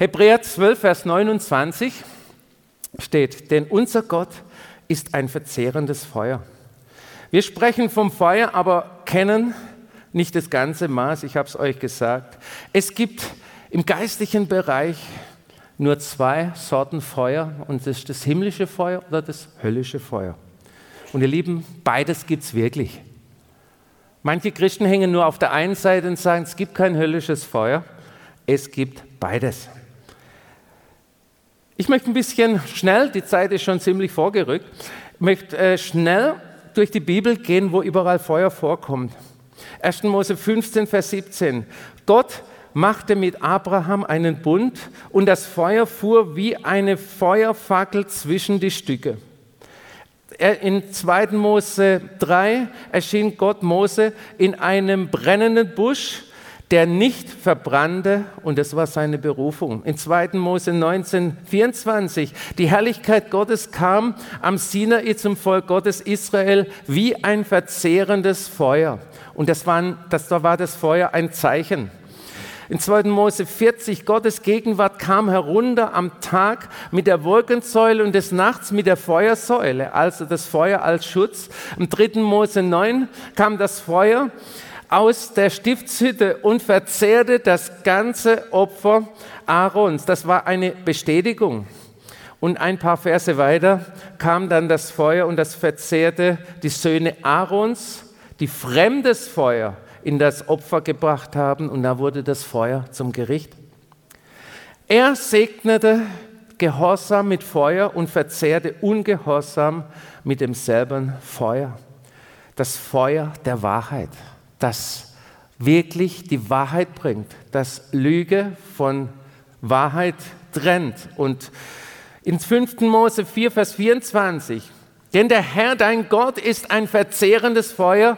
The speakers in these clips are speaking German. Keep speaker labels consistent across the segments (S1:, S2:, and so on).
S1: Hebräer 12, Vers 29 steht, denn unser Gott ist ein verzehrendes Feuer. Wir sprechen vom Feuer, aber kennen nicht das ganze Maß, ich habe es euch gesagt. Es gibt im geistlichen Bereich nur zwei Sorten Feuer und das ist das himmlische Feuer oder das höllische Feuer. Und ihr Lieben, beides gibt es wirklich. Manche Christen hängen nur auf der einen Seite und sagen, es gibt kein höllisches Feuer. Es gibt beides. Ich möchte ein bisschen schnell, die Zeit ist schon ziemlich vorgerückt, möchte äh, schnell durch die Bibel gehen, wo überall Feuer vorkommt. 1. Mose 15, Vers 17. Gott machte mit Abraham einen Bund und das Feuer fuhr wie eine Feuerfackel zwischen die Stücke. In 2. Mose 3 erschien Gott Mose in einem brennenden Busch, der nicht verbrannte, und das war seine Berufung. In 2. Mose 19, 24, die Herrlichkeit Gottes kam am Sinai zum Volk Gottes Israel wie ein verzehrendes Feuer. Und das war, das war das Feuer ein Zeichen. In 2. Mose 40, Gottes Gegenwart kam herunter am Tag mit der Wolkensäule und des Nachts mit der Feuersäule, also das Feuer als Schutz. Im 3. Mose 9 kam das Feuer aus der Stiftshütte und verzehrte das ganze Opfer Aarons. Das war eine Bestätigung. Und ein paar Verse weiter kam dann das Feuer und das verzehrte die Söhne Aarons, die fremdes Feuer in das Opfer gebracht haben und da wurde das Feuer zum Gericht. Er segnete Gehorsam mit Feuer und verzehrte Ungehorsam mit demselben Feuer. Das Feuer der Wahrheit, das wirklich die Wahrheit bringt, das Lüge von Wahrheit trennt. Und in 5. Mose 4, Vers 24 denn der Herr, dein Gott, ist ein verzehrendes Feuer,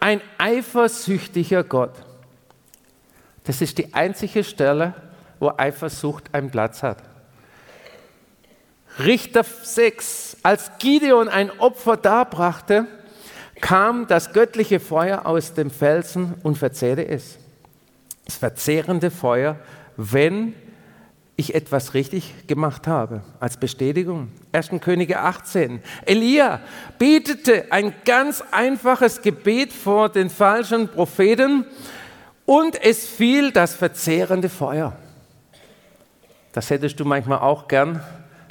S1: ein eifersüchtiger Gott. Das ist die einzige Stelle, wo Eifersucht einen Platz hat. Richter 6, als Gideon ein Opfer darbrachte, kam das göttliche Feuer aus dem Felsen und verzehrte es. Das verzehrende Feuer, wenn ich etwas richtig gemacht habe, als Bestätigung. 1. Könige 18. Elia betete ein ganz einfaches Gebet vor den falschen Propheten und es fiel das verzehrende Feuer. Das hättest du manchmal auch gern,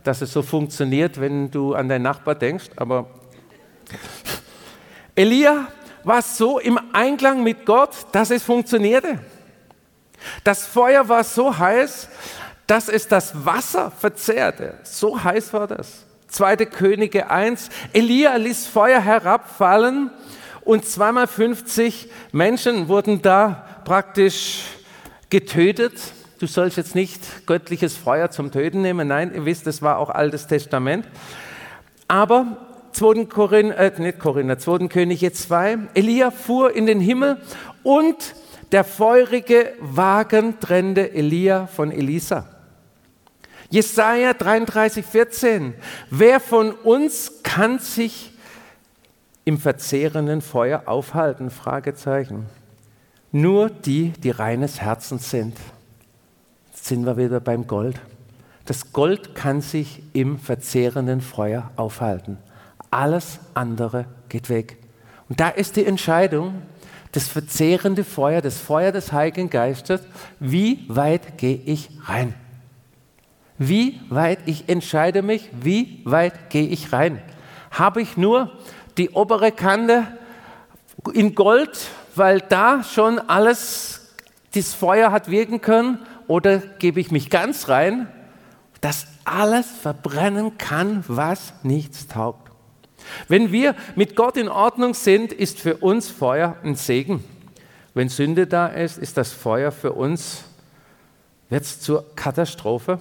S1: dass es so funktioniert, wenn du an deinen Nachbar denkst, aber Elia war so im Einklang mit Gott, dass es funktionierte. Das Feuer war so heiß, dass es das Wasser verzehrte. So heiß war das. Zweite Könige 1. Elia ließ Feuer herabfallen und zweimal 50 Menschen wurden da praktisch getötet. Du sollst jetzt nicht göttliches Feuer zum Töten nehmen. Nein, ihr wisst, das war auch Altes Testament. Aber 2. Korinther, äh, nicht Korinther, 2. Könige 2. Elia fuhr in den Himmel und der feurige Wagen trennte Elia von Elisa. Jesaja 33, 14. Wer von uns kann sich im verzehrenden Feuer aufhalten? Fragezeichen. Nur die, die reines Herzens sind. Jetzt sind wir wieder beim Gold. Das Gold kann sich im verzehrenden Feuer aufhalten. Alles andere geht weg. Und da ist die Entscheidung, das verzehrende Feuer, das Feuer des Heiligen Geistes, wie weit gehe ich rein? Wie weit ich entscheide mich, wie weit gehe ich rein? Habe ich nur die obere Kante in Gold, weil da schon alles, das Feuer hat wirken können, oder gebe ich mich ganz rein, dass alles verbrennen kann, was nichts taugt? Wenn wir mit Gott in Ordnung sind, ist für uns Feuer ein Segen. Wenn Sünde da ist, ist das Feuer für uns, wird zur Katastrophe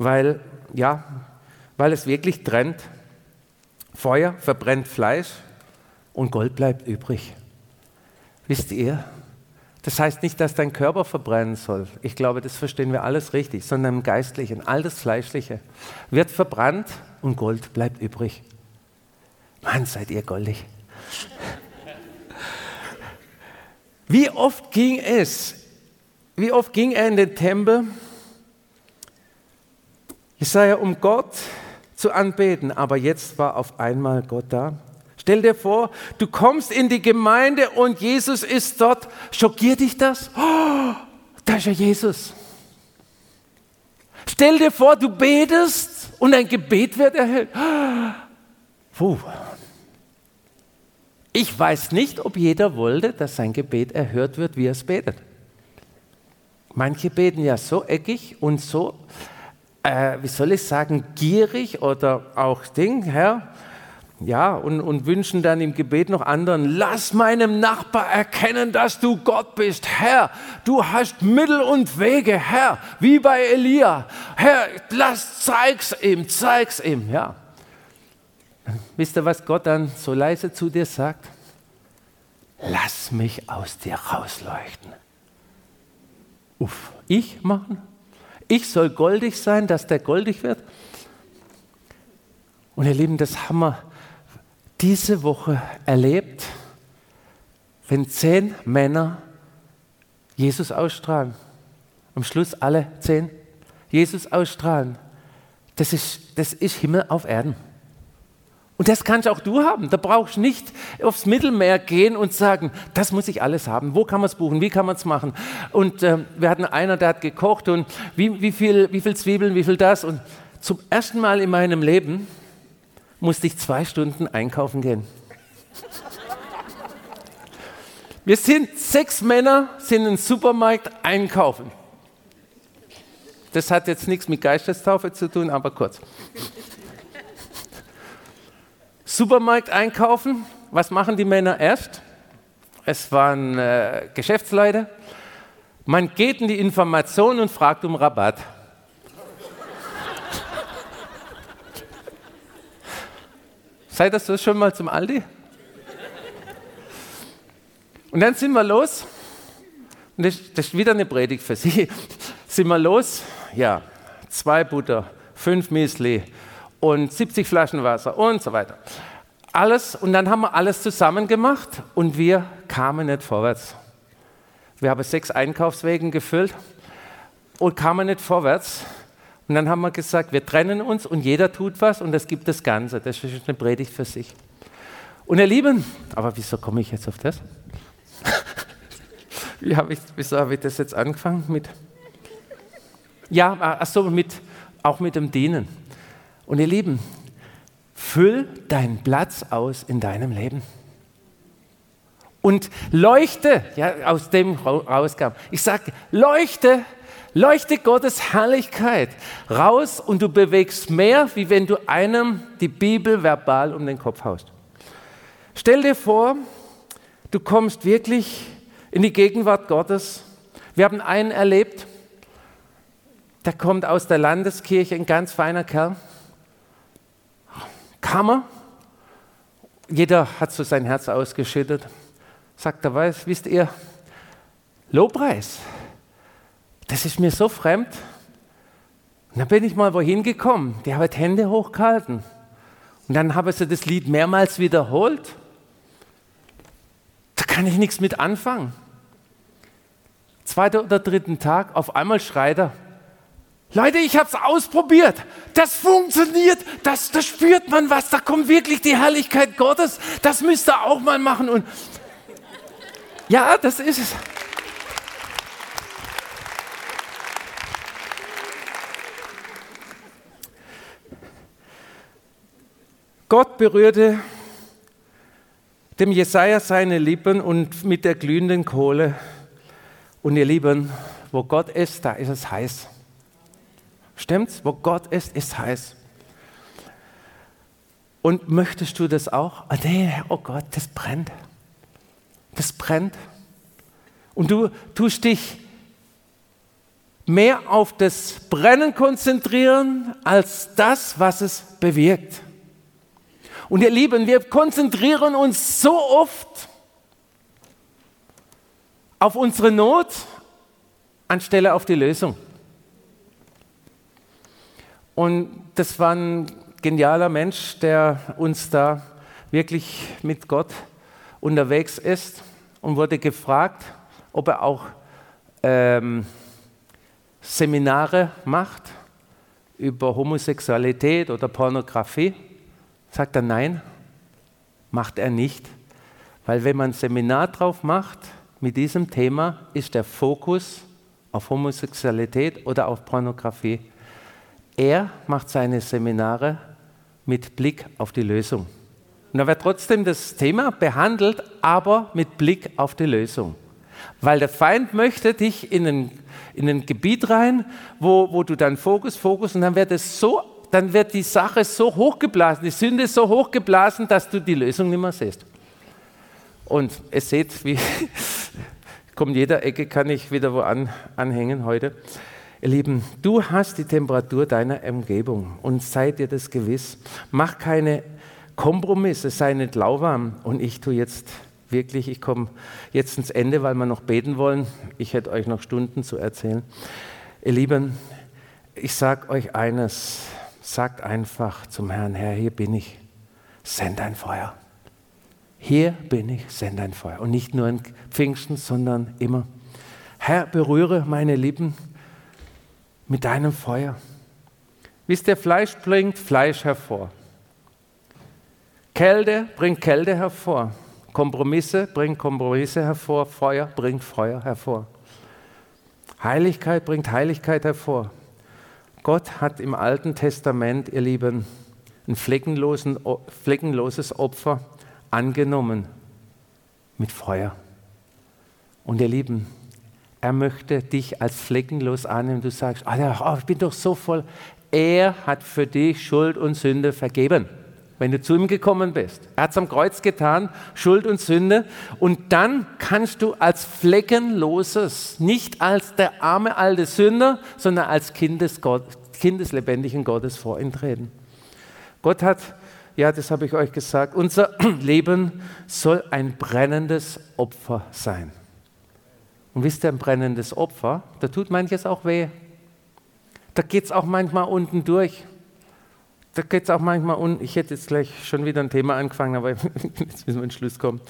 S1: weil, ja, weil es wirklich trennt. Feuer verbrennt Fleisch und Gold bleibt übrig. Wisst ihr? Das heißt nicht, dass dein Körper verbrennen soll. Ich glaube, das verstehen wir alles richtig, sondern im Geistlichen, all das Fleischliche wird verbrannt und Gold bleibt übrig. Mann, seid ihr goldig. Wie oft ging es, wie oft ging er in den Tempel Jesaja, um Gott zu anbeten, aber jetzt war auf einmal Gott da. Stell dir vor, du kommst in die Gemeinde und Jesus ist dort. Schockiert dich das? Oh, da ist ja Jesus. Stell dir vor, du betest und ein Gebet wird erhört. Puh. Ich weiß nicht, ob jeder wollte, dass sein Gebet erhört wird, wie er es betet. Manche beten ja so eckig und so, äh, wie soll ich sagen, gierig oder auch Ding, Herr, ja, und, und wünschen dann im Gebet noch anderen, lass meinem Nachbar erkennen, dass du Gott bist. Herr, du hast Mittel und Wege, Herr, wie bei Elia. Herr, lass, zeig's ihm, zeig's ihm, ja. Wisst ihr, was Gott dann so leise zu dir sagt? Lass mich aus dir rausleuchten. Uff, ich machen? Ich soll goldig sein, dass der goldig wird? Und ihr Lieben, das haben wir diese Woche erlebt, wenn zehn Männer Jesus ausstrahlen. Am Schluss alle zehn Jesus ausstrahlen. Das ist, das ist Himmel auf Erden. Und das kannst auch du haben. Da brauchst du nicht aufs Mittelmeer gehen und sagen, das muss ich alles haben. Wo kann man es buchen? Wie kann man es machen? Und äh, wir hatten einer, der hat gekocht und wie, wie, viel, wie viel Zwiebeln, wie viel das. Und zum ersten Mal in meinem Leben musste ich zwei Stunden einkaufen gehen. Wir sind sechs Männer, sind im Supermarkt einkaufen. Das hat jetzt nichts mit Geistestaufe zu tun, aber kurz. Supermarkt einkaufen, was machen die Männer erst? Es waren äh, Geschäftsleute. Man geht in die Information und fragt um Rabatt. Seid so schon mal zum Aldi? Und dann sind wir los. Und das, das ist wieder eine Predigt für Sie. sind wir los? Ja, zwei Butter, fünf Müsli und 70 Flaschen Wasser und so weiter. Alles, und dann haben wir alles zusammen gemacht und wir kamen nicht vorwärts. Wir haben sechs Einkaufswegen gefüllt und kamen nicht vorwärts. Und dann haben wir gesagt, wir trennen uns und jeder tut was und es gibt das Ganze. Das ist eine Predigt für sich. Und ihr Lieben, aber wieso komme ich jetzt auf das? Wie hab ich, wieso habe ich das jetzt angefangen mit? Ja, achso, mit, auch mit dem Dienen. Und ihr Lieben, füll deinen Platz aus in deinem Leben. Und leuchte, ja, aus dem rauskam. Ich sage, leuchte leuchte Gottes Herrlichkeit raus und du bewegst mehr, wie wenn du einem die Bibel verbal um den Kopf haust. Stell dir vor, du kommst wirklich in die Gegenwart Gottes. Wir haben einen erlebt, der kommt aus der Landeskirche, ein ganz feiner Kerl. Kammer. Jeder hat so sein Herz ausgeschüttet. Sagt er, weiß, wisst ihr, Lobpreis das ist mir so fremd. Und dann bin ich mal wohin gekommen, die haben Hände hochgehalten. Und dann haben sie das Lied mehrmals wiederholt. Da kann ich nichts mit anfangen. Zweiter oder dritten Tag, auf einmal schreit er, Leute, ich habe es ausprobiert. Das funktioniert. Das, das spürt man was. Da kommt wirklich die Herrlichkeit Gottes. Das müsst ihr auch mal machen. Und ja, das ist es. Gott berührte dem Jesaja seine Lippen und mit der glühenden Kohle. Und ihr Lieben, wo Gott ist, da ist es heiß. Stimmt's? Wo Gott ist, ist heiß. Und möchtest du das auch? Oh, nee, oh Gott, das brennt. Das brennt. Und du tust dich mehr auf das Brennen konzentrieren als das, was es bewirkt. Und ihr Lieben, wir konzentrieren uns so oft auf unsere Not anstelle auf die Lösung. Und das war ein genialer Mensch, der uns da wirklich mit Gott unterwegs ist und wurde gefragt, ob er auch ähm, Seminare macht über Homosexualität oder Pornografie? Sagt er nein, macht er nicht. Weil wenn man ein Seminar drauf macht mit diesem Thema, ist der Fokus auf Homosexualität oder auf Pornografie. Er macht seine Seminare mit Blick auf die Lösung. Und da wird trotzdem das Thema behandelt, aber mit Blick auf die Lösung. Weil der Feind möchte dich in ein, in ein Gebiet rein, wo, wo du dann Fokus, Fokus und dann wird es so, dann wird die Sache so hochgeblasen, die Sünde so hochgeblasen, dass du die Lösung nicht mehr siehst. Und ihr seht, wie kommt jeder Ecke, kann ich wieder wo an, anhängen heute. Ihr Lieben, du hast die Temperatur deiner Umgebung und seid dir das gewiss. Mach keine Kompromisse, sei nicht lauwarm. Und ich tue jetzt wirklich, ich komme jetzt ins Ende, weil wir noch beten wollen. Ich hätte euch noch Stunden zu erzählen. Ihr Lieben, ich sage euch eines, sagt einfach zum Herrn, Herr, hier bin ich, send ein Feuer. Hier bin ich, send ein Feuer. Und nicht nur in Pfingsten, sondern immer. Herr, berühre meine Lippen mit deinem Feuer. Wisst ihr, Fleisch bringt Fleisch hervor. Kälte bringt Kälte hervor. Kompromisse bringen Kompromisse hervor. Feuer bringt Feuer hervor. Heiligkeit bringt Heiligkeit hervor. Gott hat im Alten Testament, ihr Lieben, ein fleckenloses Opfer angenommen mit Feuer. Und ihr Lieben, er möchte dich als fleckenlos annehmen. Du sagst, oh, ich bin doch so voll. Er hat für dich Schuld und Sünde vergeben wenn du zu ihm gekommen bist. Er hat es am Kreuz getan, Schuld und Sünde. Und dann kannst du als fleckenloses, nicht als der arme alte Sünder, sondern als kind des, Gott, kind des lebendigen Gottes vor ihn treten. Gott hat, ja, das habe ich euch gesagt, unser Leben soll ein brennendes Opfer sein. Und wisst ihr, ein brennendes Opfer, da tut manches auch weh. Da geht es auch manchmal unten durch da geht es auch manchmal um, ich hätte jetzt gleich schon wieder ein Thema angefangen, aber jetzt müssen wir ins Schluss kommen.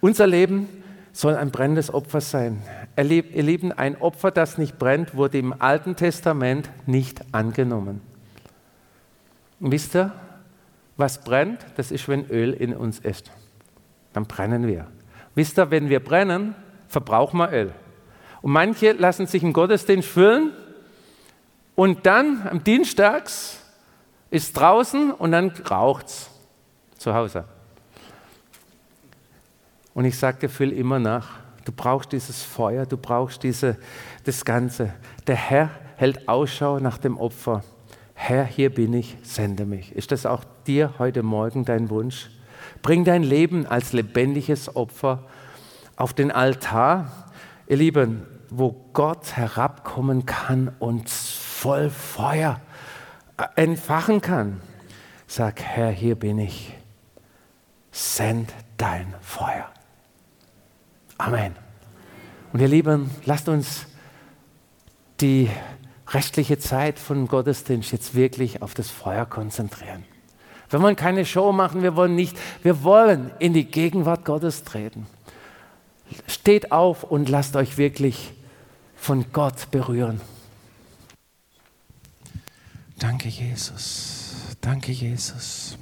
S1: Unser Leben soll ein brennendes Opfer sein. Ihr Lieben, ein Opfer, das nicht brennt, wurde im Alten Testament nicht angenommen. Und wisst ihr, was brennt? Das ist, wenn Öl in uns ist. Dann brennen wir. Wisst ihr, wenn wir brennen, verbrauchen wir Öl. Und manche lassen sich im Gottesdienst füllen und dann am Dienstags ist draußen und dann raucht es zu Hause. Und ich sagte füll immer nach. Du brauchst dieses Feuer, du brauchst diese, das Ganze. Der Herr hält Ausschau nach dem Opfer. Herr, hier bin ich, sende mich. Ist das auch dir heute Morgen dein Wunsch? Bring dein Leben als lebendiges Opfer auf den Altar, ihr Lieben, wo Gott herabkommen kann und voll Feuer entfachen kann. Sag, Herr, hier bin ich. Send dein Feuer. Amen. Und ihr Lieben, lasst uns die restliche Zeit von Gottesdienst jetzt wirklich auf das Feuer konzentrieren. Wir wollen keine Show machen, wir wollen nicht, wir wollen in die Gegenwart Gottes treten. Steht auf und lasst euch wirklich von Gott berühren. Danke, Jesus. Danke, Jesus.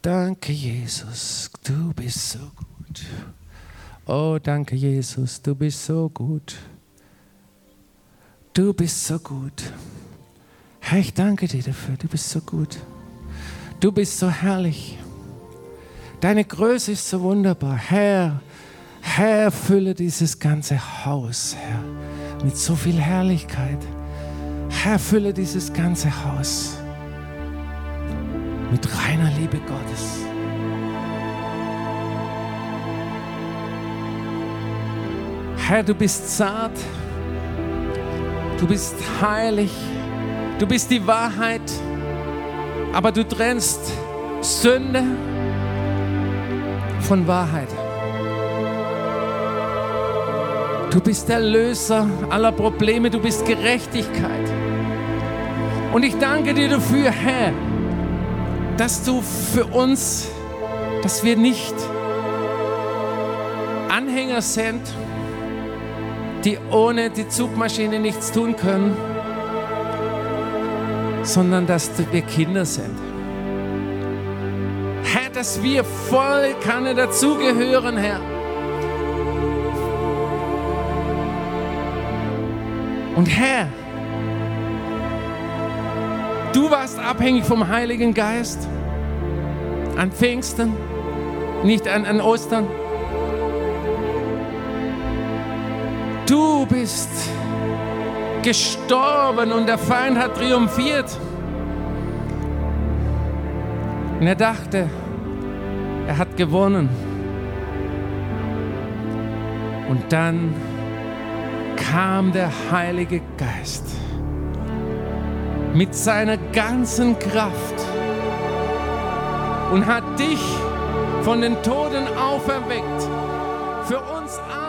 S1: Danke, Jesus. Du bist so gut. Oh, danke, Jesus. Du bist so gut. Du bist so gut. Herr, ich danke dir dafür. Du bist so gut. Du bist so herrlich. Deine Größe ist so wunderbar. Herr, Herr, fülle dieses ganze Haus, Herr, mit so viel Herrlichkeit. Herr, fülle dieses ganze Haus mit reiner Liebe Gottes. Herr, du bist zart, du bist heilig, du bist die Wahrheit, aber du trennst Sünde von Wahrheit. Du bist der Löser aller Probleme, du bist Gerechtigkeit. Und ich danke dir dafür, Herr, dass du für uns, dass wir nicht Anhänger sind, die ohne die Zugmaschine nichts tun können, sondern dass wir Kinder sind. Herr, dass wir voll Kanne dazugehören, Herr. Und Herr, du warst abhängig vom Heiligen Geist an Pfingsten, nicht an, an Ostern. Du bist gestorben und der Feind hat triumphiert. Und er dachte, er hat gewonnen. Und dann kam der Heilige Geist mit seiner ganzen Kraft und hat dich von den Toten auferweckt. Für uns alle